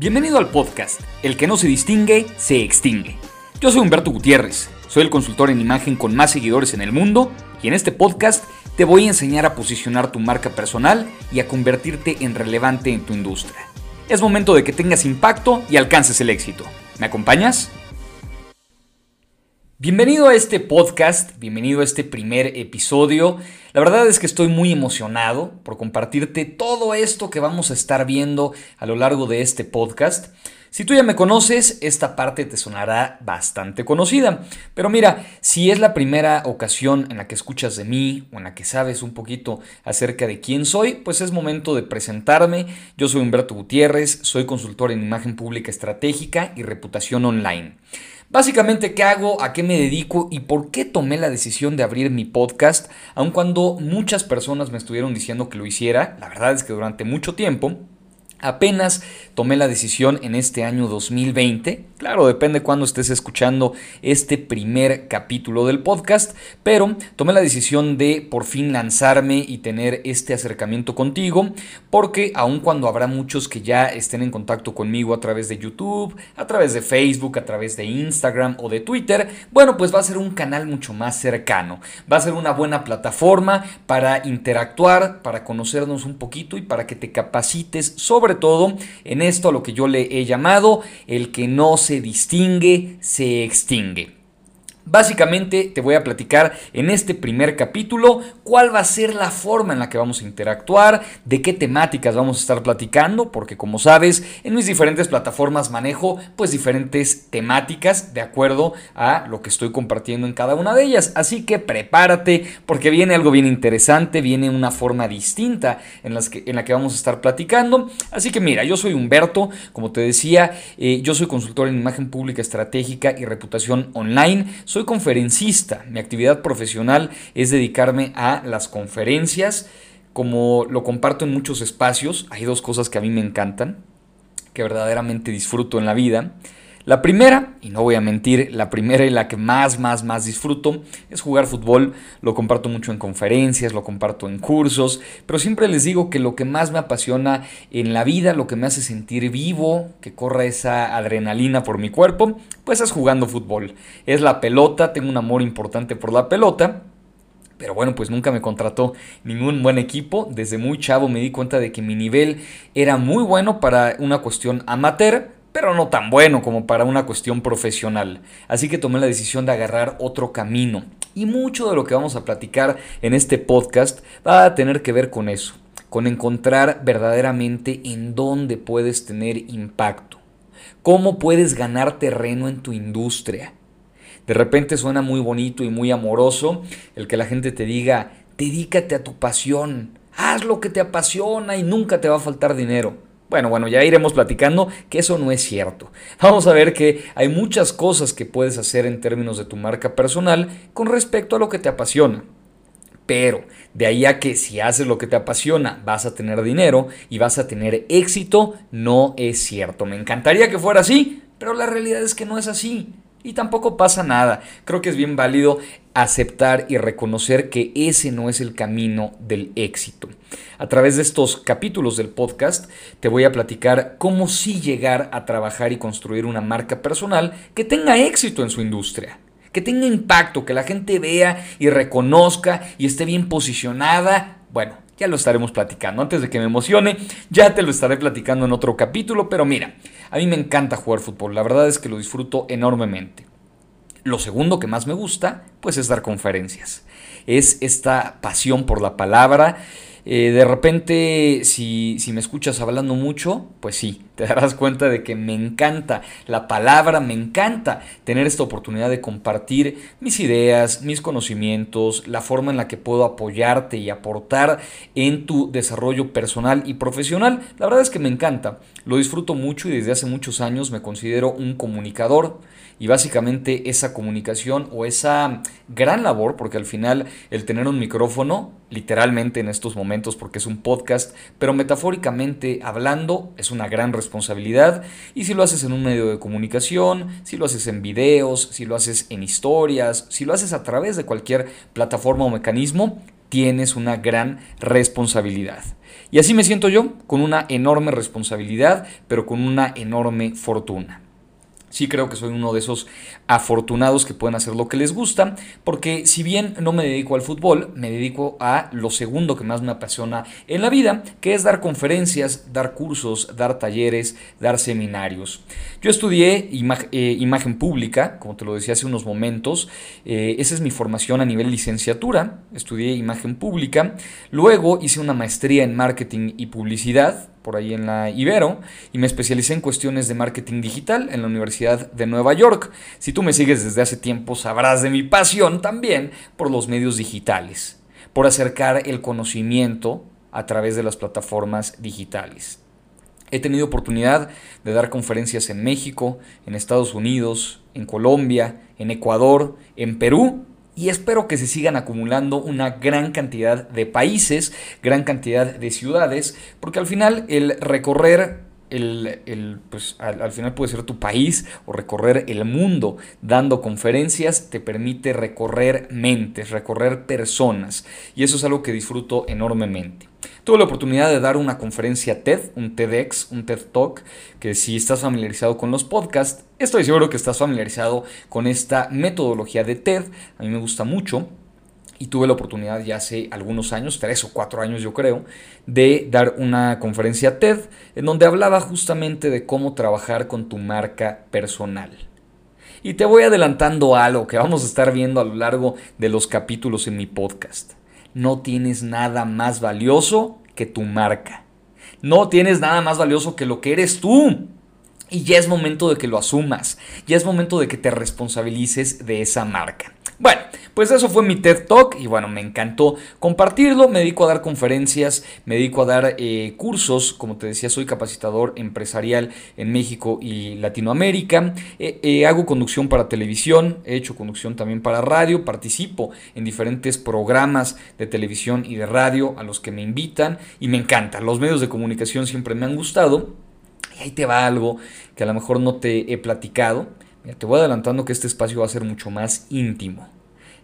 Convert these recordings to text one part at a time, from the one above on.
Bienvenido al podcast El que no se distingue, se extingue. Yo soy Humberto Gutiérrez, soy el consultor en imagen con más seguidores en el mundo y en este podcast te voy a enseñar a posicionar tu marca personal y a convertirte en relevante en tu industria. Es momento de que tengas impacto y alcances el éxito. ¿Me acompañas? Bienvenido a este podcast, bienvenido a este primer episodio. La verdad es que estoy muy emocionado por compartirte todo esto que vamos a estar viendo a lo largo de este podcast. Si tú ya me conoces, esta parte te sonará bastante conocida. Pero mira, si es la primera ocasión en la que escuchas de mí o en la que sabes un poquito acerca de quién soy, pues es momento de presentarme. Yo soy Humberto Gutiérrez, soy consultor en imagen pública estratégica y reputación online. Básicamente, ¿qué hago? ¿A qué me dedico? ¿Y por qué tomé la decisión de abrir mi podcast? Aun cuando muchas personas me estuvieron diciendo que lo hiciera, la verdad es que durante mucho tiempo Apenas tomé la decisión en este año 2020. Claro, depende cuando estés escuchando este primer capítulo del podcast, pero tomé la decisión de por fin lanzarme y tener este acercamiento contigo, porque aun cuando habrá muchos que ya estén en contacto conmigo a través de YouTube, a través de Facebook, a través de Instagram o de Twitter, bueno, pues va a ser un canal mucho más cercano. Va a ser una buena plataforma para interactuar, para conocernos un poquito y para que te capacites sobre todo en esto a lo que yo le he llamado el que no se distingue, se extingue. Básicamente te voy a platicar en este primer capítulo cuál va a ser la forma en la que vamos a interactuar, de qué temáticas vamos a estar platicando, porque como sabes, en mis diferentes plataformas manejo pues diferentes temáticas de acuerdo a lo que estoy compartiendo en cada una de ellas. Así que prepárate porque viene algo bien interesante, viene una forma distinta en, las que, en la que vamos a estar platicando. Así que mira, yo soy Humberto, como te decía, eh, yo soy consultor en imagen pública estratégica y reputación online. Soy conferencista, mi actividad profesional es dedicarme a las conferencias, como lo comparto en muchos espacios, hay dos cosas que a mí me encantan, que verdaderamente disfruto en la vida. La primera, y no voy a mentir, la primera y la que más, más, más disfruto es jugar fútbol. Lo comparto mucho en conferencias, lo comparto en cursos, pero siempre les digo que lo que más me apasiona en la vida, lo que me hace sentir vivo, que corra esa adrenalina por mi cuerpo, pues es jugando fútbol. Es la pelota, tengo un amor importante por la pelota. Pero bueno, pues nunca me contrató ningún buen equipo. Desde muy chavo me di cuenta de que mi nivel era muy bueno para una cuestión amateur pero no tan bueno como para una cuestión profesional. Así que tomé la decisión de agarrar otro camino. Y mucho de lo que vamos a platicar en este podcast va a tener que ver con eso, con encontrar verdaderamente en dónde puedes tener impacto, cómo puedes ganar terreno en tu industria. De repente suena muy bonito y muy amoroso el que la gente te diga, dedícate a tu pasión, haz lo que te apasiona y nunca te va a faltar dinero. Bueno, bueno, ya iremos platicando que eso no es cierto. Vamos a ver que hay muchas cosas que puedes hacer en términos de tu marca personal con respecto a lo que te apasiona. Pero de ahí a que si haces lo que te apasiona vas a tener dinero y vas a tener éxito, no es cierto. Me encantaría que fuera así, pero la realidad es que no es así. Y tampoco pasa nada. Creo que es bien válido aceptar y reconocer que ese no es el camino del éxito. A través de estos capítulos del podcast te voy a platicar cómo sí llegar a trabajar y construir una marca personal que tenga éxito en su industria. Que tenga impacto, que la gente vea y reconozca y esté bien posicionada. Bueno, ya lo estaremos platicando. Antes de que me emocione, ya te lo estaré platicando en otro capítulo, pero mira, a mí me encanta jugar fútbol, la verdad es que lo disfruto enormemente. Lo segundo que más me gusta, pues es dar conferencias. Es esta pasión por la palabra eh, de repente, si, si, me escuchas hablando mucho, pues sí, te darás cuenta de que me encanta la palabra, me encanta tener esta oportunidad de compartir mis ideas, mis conocimientos, la forma en la que puedo apoyarte y aportar en tu desarrollo personal y profesional. La verdad es que me encanta, lo disfruto mucho y desde hace muchos años me considero un comunicador y básicamente esa comunicación o esa gran labor, porque al final el tener un micrófono, literalmente en estos momentos, porque es un podcast, pero metafóricamente hablando, es una gran responsabilidad. Y si lo haces en un medio de comunicación, si lo haces en videos, si lo haces en historias, si lo haces a través de cualquier plataforma o mecanismo, tienes una gran responsabilidad. Y así me siento yo, con una enorme responsabilidad, pero con una enorme fortuna. Sí creo que soy uno de esos afortunados que pueden hacer lo que les gusta, porque si bien no me dedico al fútbol, me dedico a lo segundo que más me apasiona en la vida, que es dar conferencias, dar cursos, dar talleres, dar seminarios. Yo estudié eh, imagen pública, como te lo decía hace unos momentos, eh, esa es mi formación a nivel licenciatura, estudié imagen pública, luego hice una maestría en marketing y publicidad, por ahí en la Ibero y me especialicé en cuestiones de marketing digital en la Universidad de Nueva York. Si tú me sigues desde hace tiempo sabrás de mi pasión también por los medios digitales, por acercar el conocimiento a través de las plataformas digitales. He tenido oportunidad de dar conferencias en México, en Estados Unidos, en Colombia, en Ecuador, en Perú y espero que se sigan acumulando una gran cantidad de países, gran cantidad de ciudades, porque al final el recorrer el, pues, al, final puede ser tu país o recorrer el mundo dando conferencias te permite recorrer mentes, recorrer personas y eso es algo que disfruto enormemente. Tuve la oportunidad de dar una conferencia TED, un TEDx, un TED Talk, que si estás familiarizado con los podcasts, estoy seguro que estás familiarizado con esta metodología de TED, a mí me gusta mucho y tuve la oportunidad ya hace algunos años, tres o cuatro años yo creo, de dar una conferencia TED en donde hablaba justamente de cómo trabajar con tu marca personal. Y te voy adelantando algo que vamos a estar viendo a lo largo de los capítulos en mi podcast. No tienes nada más valioso que tu marca. No tienes nada más valioso que lo que eres tú. Y ya es momento de que lo asumas. Ya es momento de que te responsabilices de esa marca. Bueno, pues eso fue mi TED Talk y bueno, me encantó compartirlo. Me dedico a dar conferencias, me dedico a dar eh, cursos. Como te decía, soy capacitador empresarial en México y Latinoamérica. Eh, eh, hago conducción para televisión, he hecho conducción también para radio. Participo en diferentes programas de televisión y de radio a los que me invitan y me encantan. Los medios de comunicación siempre me han gustado. Ahí te va algo que a lo mejor no te he platicado te voy adelantando que este espacio va a ser mucho más íntimo.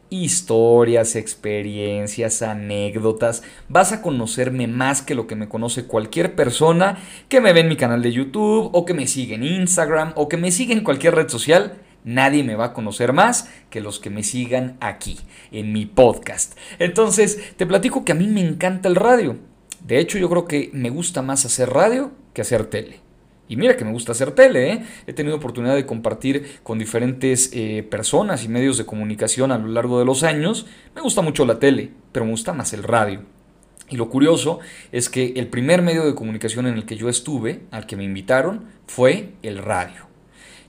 Historias, experiencias, anécdotas. Vas a conocerme más que lo que me conoce cualquier persona que me ve en mi canal de YouTube o que me sigue en Instagram o que me sigue en cualquier red social. Nadie me va a conocer más que los que me sigan aquí, en mi podcast. Entonces, te platico que a mí me encanta el radio. De hecho, yo creo que me gusta más hacer radio que hacer tele. Y mira que me gusta hacer tele, ¿eh? he tenido oportunidad de compartir con diferentes eh, personas y medios de comunicación a lo largo de los años. Me gusta mucho la tele, pero me gusta más el radio. Y lo curioso es que el primer medio de comunicación en el que yo estuve, al que me invitaron, fue el radio.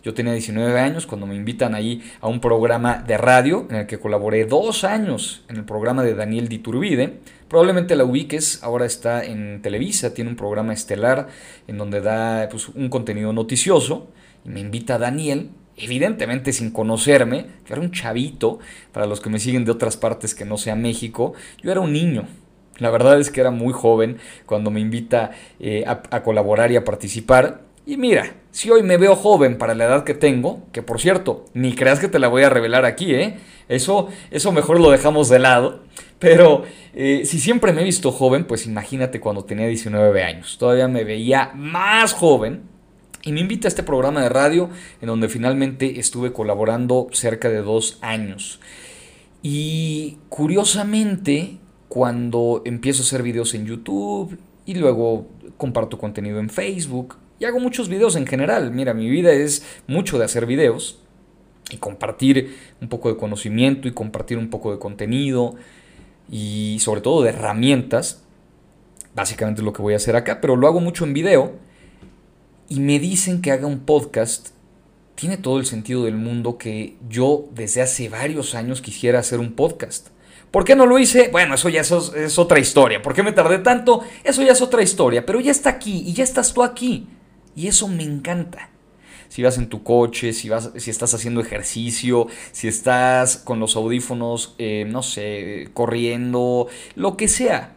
Yo tenía 19 años cuando me invitan ahí a un programa de radio en el que colaboré dos años en el programa de Daniel Diturbide. Probablemente la ubiques, ahora está en Televisa, tiene un programa estelar en donde da pues, un contenido noticioso. Y me invita Daniel, evidentemente sin conocerme, yo era un chavito, para los que me siguen de otras partes que no sea México, yo era un niño. La verdad es que era muy joven cuando me invita eh, a colaborar y a participar. Y mira, si hoy me veo joven para la edad que tengo, que por cierto, ni creas que te la voy a revelar aquí, ¿eh? Eso, eso mejor lo dejamos de lado. Pero eh, si siempre me he visto joven, pues imagínate cuando tenía 19 años. Todavía me veía más joven. Y me invita a este programa de radio en donde finalmente estuve colaborando cerca de dos años. Y curiosamente, cuando empiezo a hacer videos en YouTube y luego comparto contenido en Facebook, y hago muchos videos en general. Mira, mi vida es mucho de hacer videos y compartir un poco de conocimiento y compartir un poco de contenido y sobre todo de herramientas. Básicamente es lo que voy a hacer acá, pero lo hago mucho en video y me dicen que haga un podcast. Tiene todo el sentido del mundo que yo desde hace varios años quisiera hacer un podcast. ¿Por qué no lo hice? Bueno, eso ya es, otra historia. ¿Por qué me tardé tanto? Eso ya es otra historia. Pero ya está aquí y ya estás tú aquí. Y eso me encanta. Si vas en tu coche, si, vas, si estás haciendo ejercicio, si estás con los audífonos, eh, no sé, corriendo, lo que sea.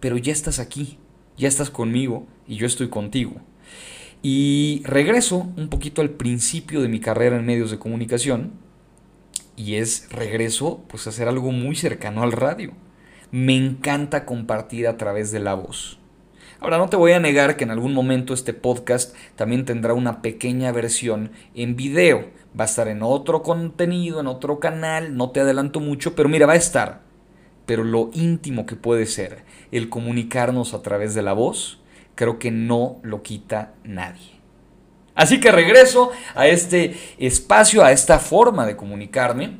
Pero ya estás aquí, ya estás conmigo y yo estoy contigo. Y regreso un poquito al principio de mi carrera en medios de comunicación y es regreso pues a hacer algo muy cercano al radio. Me encanta compartir a través de la voz. Ahora, no te voy a negar que en algún momento este podcast también tendrá una pequeña versión en video. Va a estar en otro contenido, en otro canal, no te adelanto mucho, pero mira, va a estar. Pero lo íntimo que puede ser el comunicarnos a través de la voz, creo que no lo quita nadie. Así que regreso a este espacio, a esta forma de comunicarme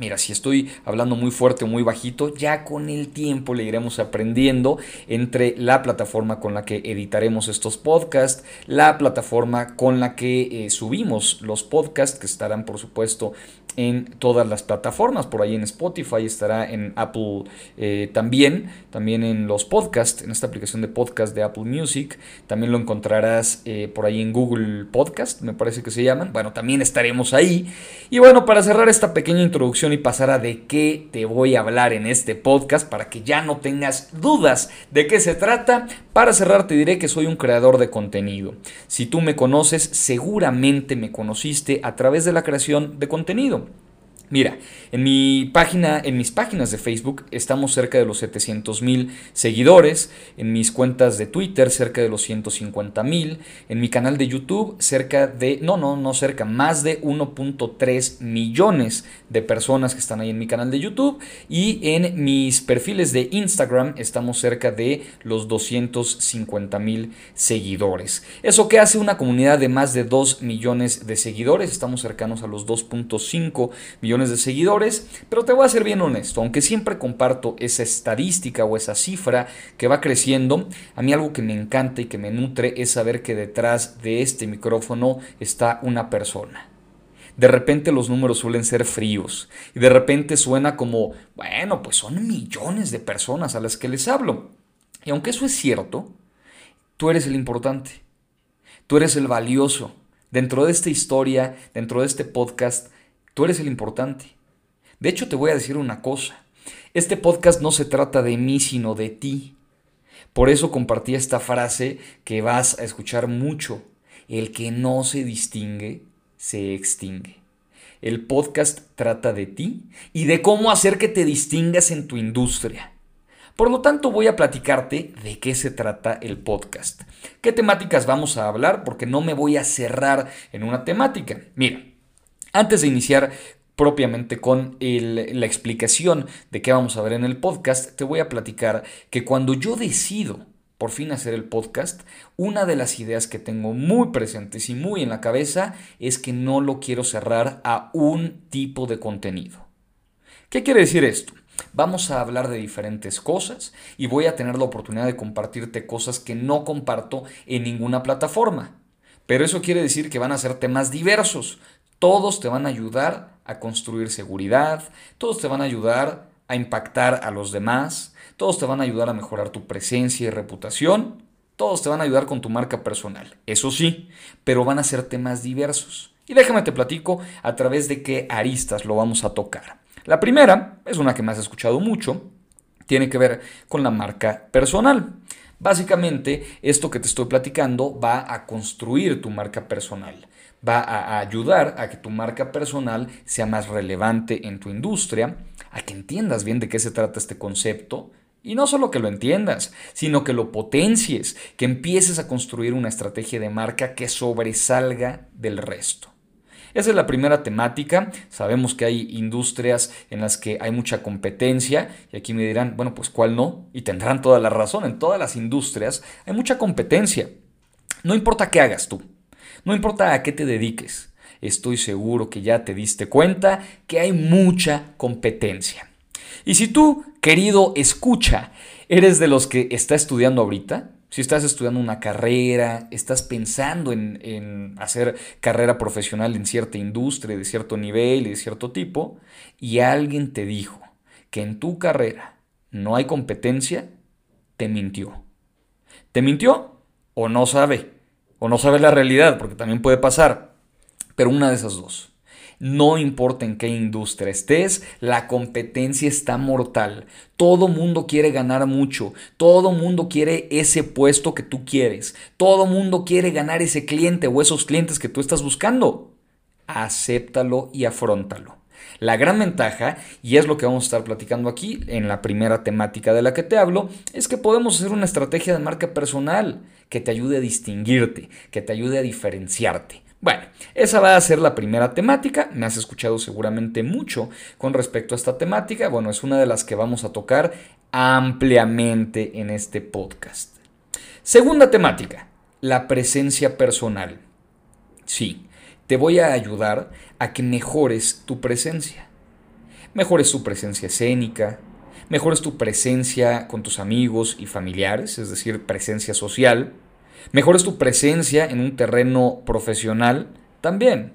Mira, si estoy hablando muy fuerte o muy bajito, ya con el tiempo le iremos aprendiendo entre la plataforma con la que editaremos estos podcasts, la plataforma con la que eh, subimos los podcasts, que estarán por supuesto en todas las plataformas, por ahí en Spotify, estará en Apple eh, también, también en los podcasts, en esta aplicación de podcast de Apple Music, también lo encontrarás eh, por ahí en Google Podcast, me parece que se llaman, bueno, también estaremos ahí. Y bueno, para cerrar esta pequeña introducción y pasar a de qué te voy a hablar en este podcast, para que ya no tengas dudas de qué se trata, para cerrar te diré que soy un creador de contenido. Si tú me conoces, seguramente me conociste a través de la creación de contenido. Mira, en mi página, en mis páginas de Facebook estamos cerca de los 700 mil seguidores, en mis cuentas de Twitter cerca de los 150 mil, en mi canal de YouTube cerca de, no, no, no cerca, más de 1.3 millones de personas que están ahí en mi canal de YouTube y en mis perfiles de Instagram estamos cerca de los 250 mil seguidores. ¿Eso que hace una comunidad de más de 2 millones de seguidores? Estamos cercanos a los 2.5 millones de seguidores, pero te voy a ser bien honesto, aunque siempre comparto esa estadística o esa cifra que va creciendo, a mí algo que me encanta y que me nutre es saber que detrás de este micrófono está una persona. De repente los números suelen ser fríos y de repente suena como, bueno, pues son millones de personas a las que les hablo. Y aunque eso es cierto, tú eres el importante, tú eres el valioso. Dentro de esta historia, dentro de este podcast, Tú eres el importante. De hecho, te voy a decir una cosa. Este podcast no se trata de mí, sino de ti. Por eso compartí esta frase que vas a escuchar mucho. El que no se distingue, se extingue. El podcast trata de ti y de cómo hacer que te distingas en tu industria. Por lo tanto, voy a platicarte de qué se trata el podcast. ¿Qué temáticas vamos a hablar? Porque no me voy a cerrar en una temática. Mira, antes de iniciar propiamente con la explicación de qué vamos a ver en el podcast, te voy a platicar que cuando yo decido por fin hacer el podcast, una de las ideas que tengo muy presentes y muy en la cabeza es que no lo quiero cerrar a un tipo de contenido. ¿Qué quiere decir esto? Vamos a hablar de diferentes cosas y voy a tener la oportunidad de compartirte cosas que no comparto en ninguna plataforma. Pero eso quiere decir que van a ser temas diversos, todos te van a ayudar a construir seguridad, todos te van a ayudar a impactar a los demás, todos te van a ayudar a mejorar tu presencia y reputación, todos te van a ayudar con tu marca personal, eso sí, pero van a ser temas diversos. Y déjame te platico a través de qué aristas lo vamos a tocar. La primera es una que me has escuchado mucho, tiene que ver con la marca personal. Básicamente, esto que te estoy platicando va a construir tu marca personal va a ayudar a que tu marca personal sea más relevante en tu industria, a que entiendas bien de qué se trata este concepto. Y no solo que lo entiendas, sino que lo potencies, que empieces a construir una estrategia de marca que sobresalga del resto. Esa es la primera temática. Sabemos que hay industrias en las que hay mucha competencia y aquí me dirán, bueno, pues cuál no, y tendrán toda la razón. En todas las industrias hay mucha competencia. No importa qué hagas tú, no importa a qué te dediques, estoy seguro que ya te diste cuenta que hay mucha competencia. Y si tú, querido escucha, eres de los que está estudiando ahorita, si estás estudiando una carrera, estás pensando en, hacer carrera profesional en cierta industria, de cierto nivel y de cierto tipo, y alguien te dijo que en tu carrera no hay competencia, te mintió. ¿Te mintió o no sabe? O no sabes la realidad, porque también puede pasar, pero una de esas dos. No importa en qué industria estés, la competencia está mortal. Todo mundo quiere ganar mucho. Todo mundo quiere ese puesto que tú quieres. Todo mundo quiere ganar ese cliente o esos clientes que tú estás buscando. Acéptalo y afrontalo. La gran ventaja, y es lo que vamos a estar platicando aquí en la primera temática de la que te hablo, es que podemos hacer una estrategia de marca personal que te ayude a distinguirte, que te ayude a diferenciarte. Bueno, esa va a ser la primera temática. Me has escuchado seguramente mucho con respecto a esta temática. Bueno, es una de las que vamos a tocar ampliamente en este podcast. Segunda temática, la presencia personal. Sí, te voy a ayudar a que mejores tu presencia. Mejores tu presencia escénica, mejores tu presencia con tus amigos y familiares, es decir, presencia social. Mejores tu presencia en un terreno profesional también.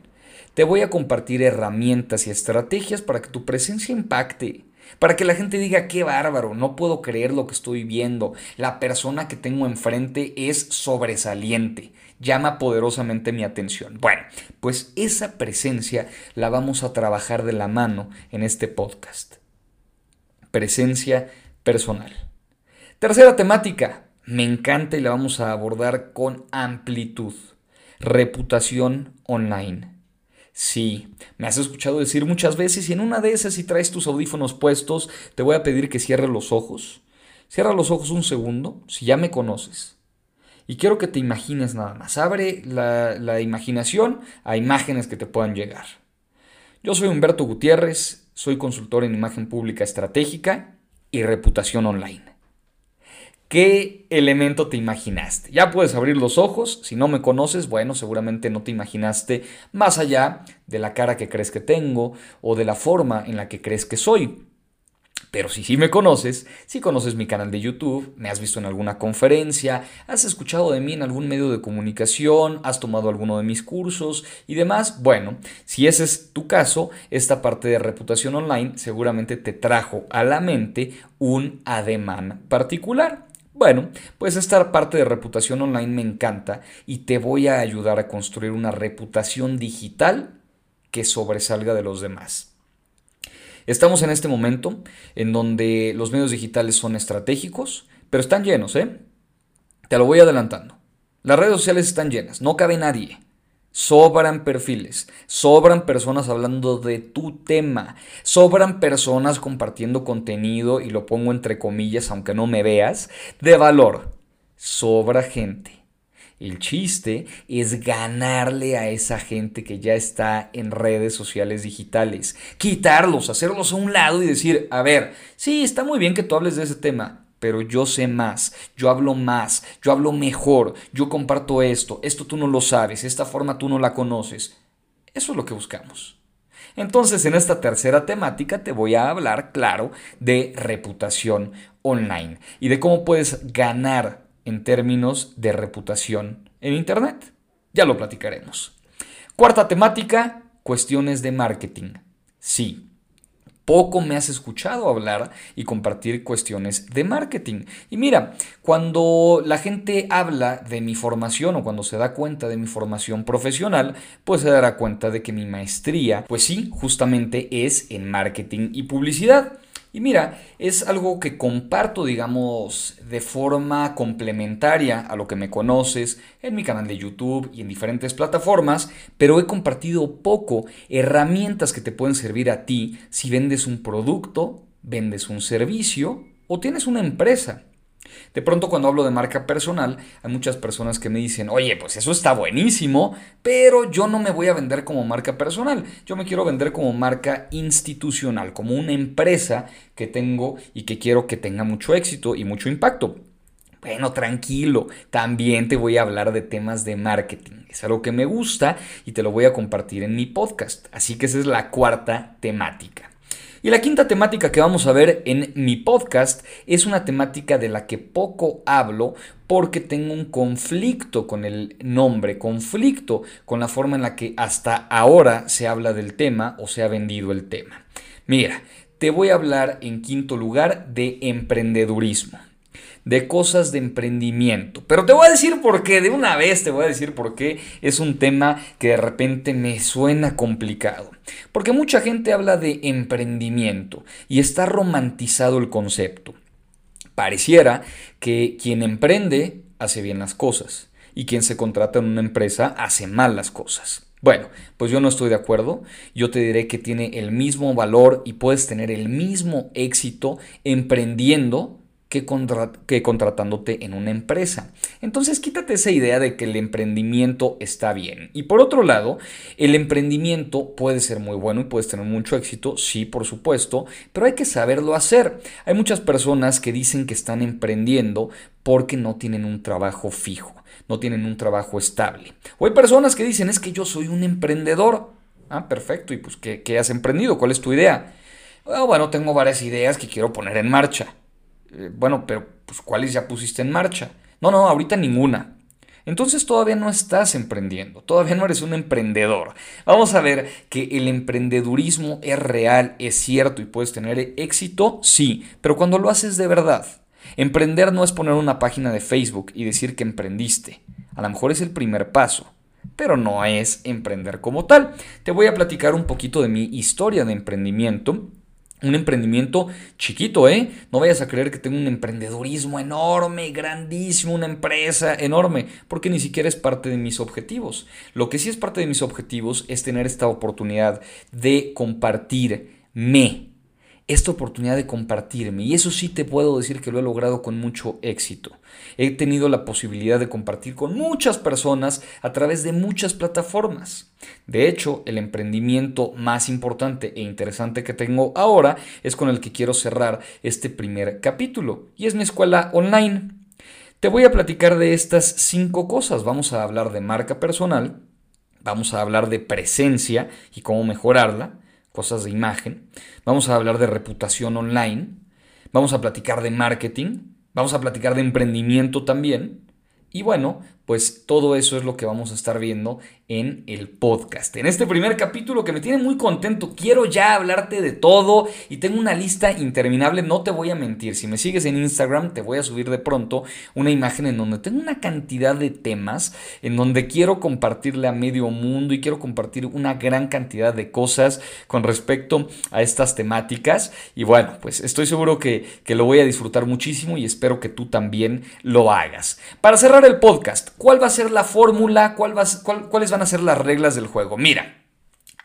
Te voy a compartir herramientas y estrategias para que tu presencia impacte, para que la gente diga, qué bárbaro, no puedo creer lo que estoy viendo, la persona que tengo enfrente es sobresaliente, llama poderosamente mi atención. Bueno, pues esa presencia la vamos a trabajar de la mano en este podcast. Presencia personal. Tercera temática, me encanta y la vamos a abordar con amplitud. Reputación online. Sí, me has escuchado decir muchas veces y en una de esas si traes tus audífonos puestos, te voy a pedir que cierres los ojos. Cierra los ojos un segundo, si ya me conoces. Y quiero que te imagines nada más. Abre la, la imaginación a imágenes que te puedan llegar. Yo soy Humberto Gutiérrez, soy consultor en imagen pública estratégica y reputación online. ¿Qué elemento te imaginaste? Ya puedes abrir los ojos, si no me conoces, bueno, seguramente no te imaginaste más allá de la cara que crees que tengo o de la forma en la que crees que soy. Pero si sí me conoces, si conoces mi canal de YouTube, me has visto en alguna conferencia, has escuchado de mí en algún medio de comunicación, has tomado alguno de mis cursos y demás, bueno, si ese es tu caso, esta parte de reputación online seguramente te trajo a la mente un ademán particular. Bueno, pues esta parte de reputación online me encanta y te voy a ayudar a construir una reputación digital que sobresalga de los demás. Estamos en este momento en donde los medios digitales son estratégicos, pero están llenos, ¿eh? Te lo voy adelantando. Las redes sociales están llenas, no cabe nadie. Sobran perfiles, sobran personas hablando de tu tema, sobran personas compartiendo contenido, y lo pongo entre comillas aunque no me veas, de valor. Sobra gente. El chiste es ganarle a esa gente que ya está en redes sociales digitales, quitarlos, hacerlos a un lado y decir, a ver, sí, está muy bien que tú hables de ese tema, pero yo sé más, yo hablo más, yo hablo mejor, yo comparto esto, esto tú no lo sabes, esta forma tú no la conoces. Eso es lo que buscamos. Entonces, en esta tercera temática te voy a hablar, claro, de reputación online y de cómo puedes ganar en términos de reputación en Internet. Ya lo platicaremos. Cuarta temática, cuestiones de marketing. Sí, poco me has escuchado hablar y compartir cuestiones de marketing. Y mira, cuando la gente habla de mi formación o cuando se da cuenta de mi formación profesional, pues se dará cuenta de que mi maestría, pues sí, justamente es en marketing y publicidad. Y mira, es algo que comparto, digamos, de forma complementaria a lo que me conoces en mi canal de YouTube y en diferentes plataformas, pero he compartido poco herramientas que te pueden servir a ti si vendes un producto, vendes un servicio o tienes una empresa. De pronto cuando hablo de marca personal, hay muchas personas que me dicen, oye, pues eso está buenísimo, pero yo no me voy a vender como marca personal, yo me quiero vender como marca institucional, como una empresa que tengo y que quiero que tenga mucho éxito y mucho impacto. Bueno, tranquilo, también te voy a hablar de temas de marketing. Es algo que me gusta y te lo voy a compartir en mi podcast. Así que esa es la cuarta temática. Y la quinta temática que vamos a ver en mi podcast es una temática de la que poco hablo porque tengo un conflicto con el nombre, conflicto con la forma en la que hasta ahora se habla del tema o se ha vendido el tema. Mira, te voy a hablar en quinto lugar de emprendedurismo de cosas de emprendimiento. Pero te voy a decir por qué, de una vez te voy a decir por qué es un tema que de repente me suena complicado. Porque mucha gente habla de emprendimiento y está romantizado el concepto. Pareciera que quien emprende hace bien las cosas y quien se contrata en una empresa hace mal las cosas. Bueno, pues yo no estoy de acuerdo. Yo te diré que tiene el mismo valor y puedes tener el mismo éxito emprendiendo que, contratándote en una empresa. Entonces quítate esa idea de que el emprendimiento está bien. Y por otro lado, el emprendimiento puede ser muy bueno y puedes tener mucho éxito, sí, por supuesto, pero hay que saberlo hacer. Hay muchas personas que dicen que están emprendiendo porque no tienen un trabajo fijo, no tienen un trabajo estable. O hay personas que dicen, es que yo soy un emprendedor. Ah, perfecto. ¿Y pues qué, qué has emprendido? ¿Cuál es tu idea? Ah, bueno, tengo varias ideas que quiero poner en marcha. Eh, bueno, pero pues ¿cuáles ya pusiste en marcha? No, no, ahorita ninguna. Entonces todavía no estás emprendiendo, todavía no eres un emprendedor. Vamos a ver que el emprendedurismo es real, es cierto y puedes tener éxito, sí, pero cuando lo haces de verdad. Emprender no es poner una página de Facebook y decir que emprendiste. A lo mejor es el primer paso, pero no es emprender como tal. Te voy a platicar un poquito de mi historia de emprendimiento un emprendimiento chiquito, ¿eh? No vayas a creer que tengo un emprendedorismo enorme, grandísimo, una empresa enorme, porque ni siquiera es parte de mis objetivos. Lo que sí es parte de mis objetivos es tener esta oportunidad de compartirme esta oportunidad de compartirme. Y eso sí te puedo decir que lo he logrado con mucho éxito. He tenido la posibilidad de compartir con muchas personas a través de muchas plataformas. De hecho, el emprendimiento más importante e interesante que tengo ahora es con el que quiero cerrar este primer capítulo. Y es mi escuela online. Te voy a platicar de estas cinco cosas. Vamos a hablar de marca personal. Vamos a hablar de presencia y cómo mejorarla cosas de imagen, vamos a hablar de reputación online, vamos a platicar de marketing, vamos a platicar de emprendimiento también. Y bueno, pues todo eso es lo que vamos a estar viendo en el podcast. En este primer capítulo que me tiene muy contento, quiero ya hablarte de todo y tengo una lista interminable, no te voy a mentir, si me sigues en Instagram te voy a subir de pronto una imagen en donde tengo una cantidad de temas, en donde quiero compartirle a medio mundo y quiero compartir una gran cantidad de cosas con respecto a estas temáticas y bueno, pues estoy seguro que, que lo voy a disfrutar muchísimo y espero que tú también lo hagas. Para cerrar el podcast, ¿Cuál va a ser la fórmula? ¿Cuál ¿Cuáles van a ser las reglas del juego? Mira,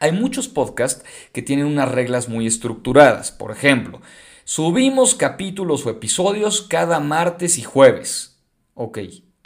hay muchos podcasts que tienen unas reglas muy estructuradas. Por ejemplo, subimos capítulos o episodios cada martes y jueves. Ok,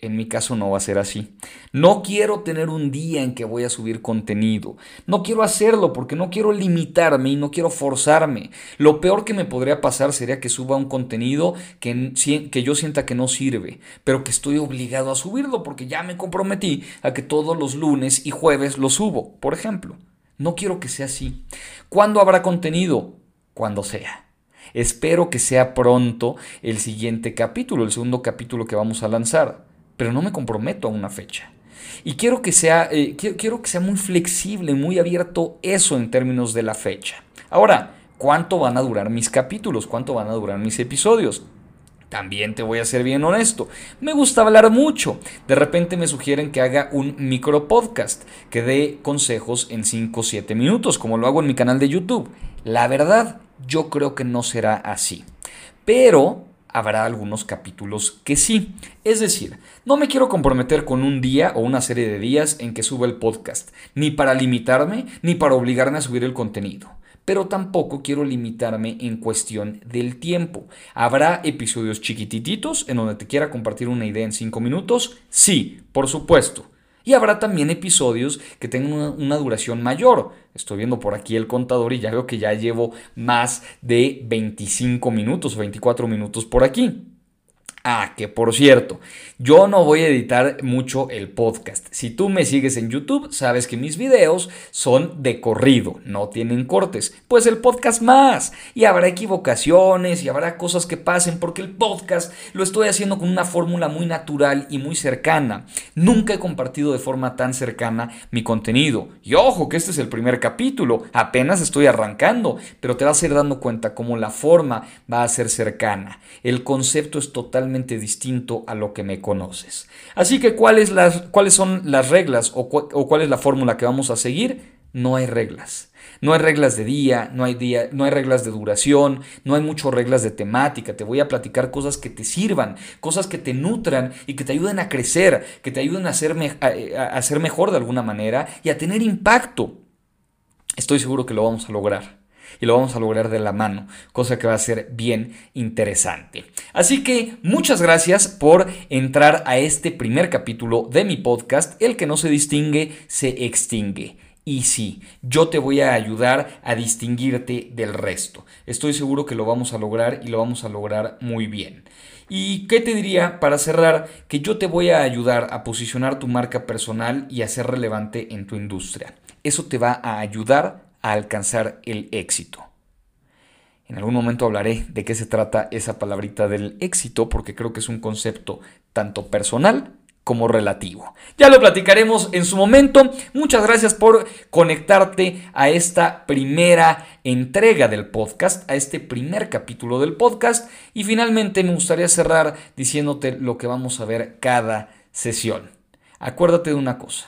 en mi caso no va a ser así. No quiero tener un día en que voy a subir contenido. No quiero hacerlo porque no quiero limitarme y no quiero forzarme. Lo peor que me podría pasar sería que suba un contenido que, que yo sienta que no sirve, pero que estoy obligado a subirlo porque ya me comprometí a que todos los lunes y jueves lo subo, por ejemplo. No quiero que sea así. ¿Cuándo habrá contenido? Cuando sea. Espero que sea pronto el siguiente capítulo, el segundo capítulo que vamos a lanzar pero no me comprometo a una fecha. Y quiero que sea, eh, quiero, que sea muy flexible, muy abierto eso en términos de la fecha. Ahora, ¿cuánto van a durar mis capítulos? ¿Cuánto van a durar mis episodios? También te voy a ser bien honesto. Me gusta hablar mucho. De repente me sugieren que haga un micro podcast que dé consejos en 5 o 7 minutos, como lo hago en mi canal de YouTube. La verdad, yo creo que no será así. Pero habrá algunos capítulos que sí. Es decir, no me quiero comprometer con un día o una serie de días en que suba el podcast, ni para limitarme, ni para obligarme a subir el contenido. Pero tampoco quiero limitarme en cuestión del tiempo. ¿Habrá episodios chiquititos en donde te quiera compartir una idea en 5 minutos? Sí, por supuesto. Y habrá también episodios que tengan una, duración mayor. Estoy viendo por aquí el contador y ya veo que ya llevo más de 25 minutos o 24 minutos por aquí. Ah, que por cierto, yo no voy a editar mucho el podcast. Si tú me sigues en YouTube, sabes que mis videos son de corrido, no tienen cortes. Pues el podcast más. Y habrá equivocaciones y habrá cosas que pasen porque el podcast lo estoy haciendo con una fórmula muy natural y muy cercana. Nunca he compartido de forma tan cercana mi contenido. Y ojo, que este es el primer capítulo. Apenas estoy arrancando, pero te vas a ir dando cuenta cómo la forma va a ser cercana. El concepto es totalmente distinto a lo que me conoces. Así que, ¿cuáles, cuáles son las reglas o, cuál es la fórmula que vamos a seguir? no hay reglas. No hay reglas de día, no hay, día, no hay reglas de duración, no hay muchas reglas de temática. Te voy a platicar cosas que te sirvan, cosas que te nutran y que te ayuden a crecer, que te ayuden a ser, a ser mejor de alguna manera y a tener impacto. Estoy seguro que lo vamos a lograr y lo vamos a lograr de la mano, cosa que va a ser bien interesante. Así que muchas gracias por entrar a este primer capítulo de mi podcast, El que no se distingue, se extingue. Y sí, yo te voy a ayudar a distinguirte del resto. Estoy seguro que lo vamos a lograr y lo vamos a lograr muy bien. ¿Y qué te diría para cerrar? Que yo te voy a ayudar a posicionar tu marca personal y a ser relevante en tu industria. Eso te va a ayudar a alcanzar el éxito. En algún momento hablaré de qué se trata esa palabrita del éxito porque creo que es un concepto tanto personal como relativo. Ya lo platicaremos en su momento. Muchas gracias por conectarte a esta primera entrega del podcast, a este primer capítulo del podcast. Y finalmente me gustaría cerrar diciéndote lo que vamos a ver cada sesión. Acuérdate de una cosa,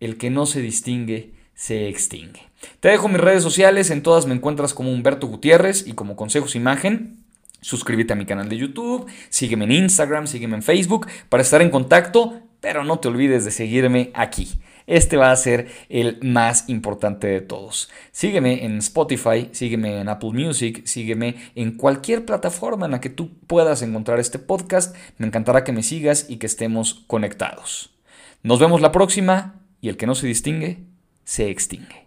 el que no se distingue se extingue. Te dejo mis redes sociales, en todas me encuentras como Humberto Gutiérrez y como Consejos Imagen. Suscríbete a mi canal de YouTube, sígueme en Instagram, sígueme en Facebook para estar en contacto, pero no te olvides de seguirme aquí. Este va a ser el más importante de todos. Sígueme en Spotify, sígueme en Apple Music, sígueme en cualquier plataforma en la que tú puedas encontrar este podcast. Me encantará que me sigas y que estemos conectados. Nos vemos la próxima y el que no se distingue, se extingue.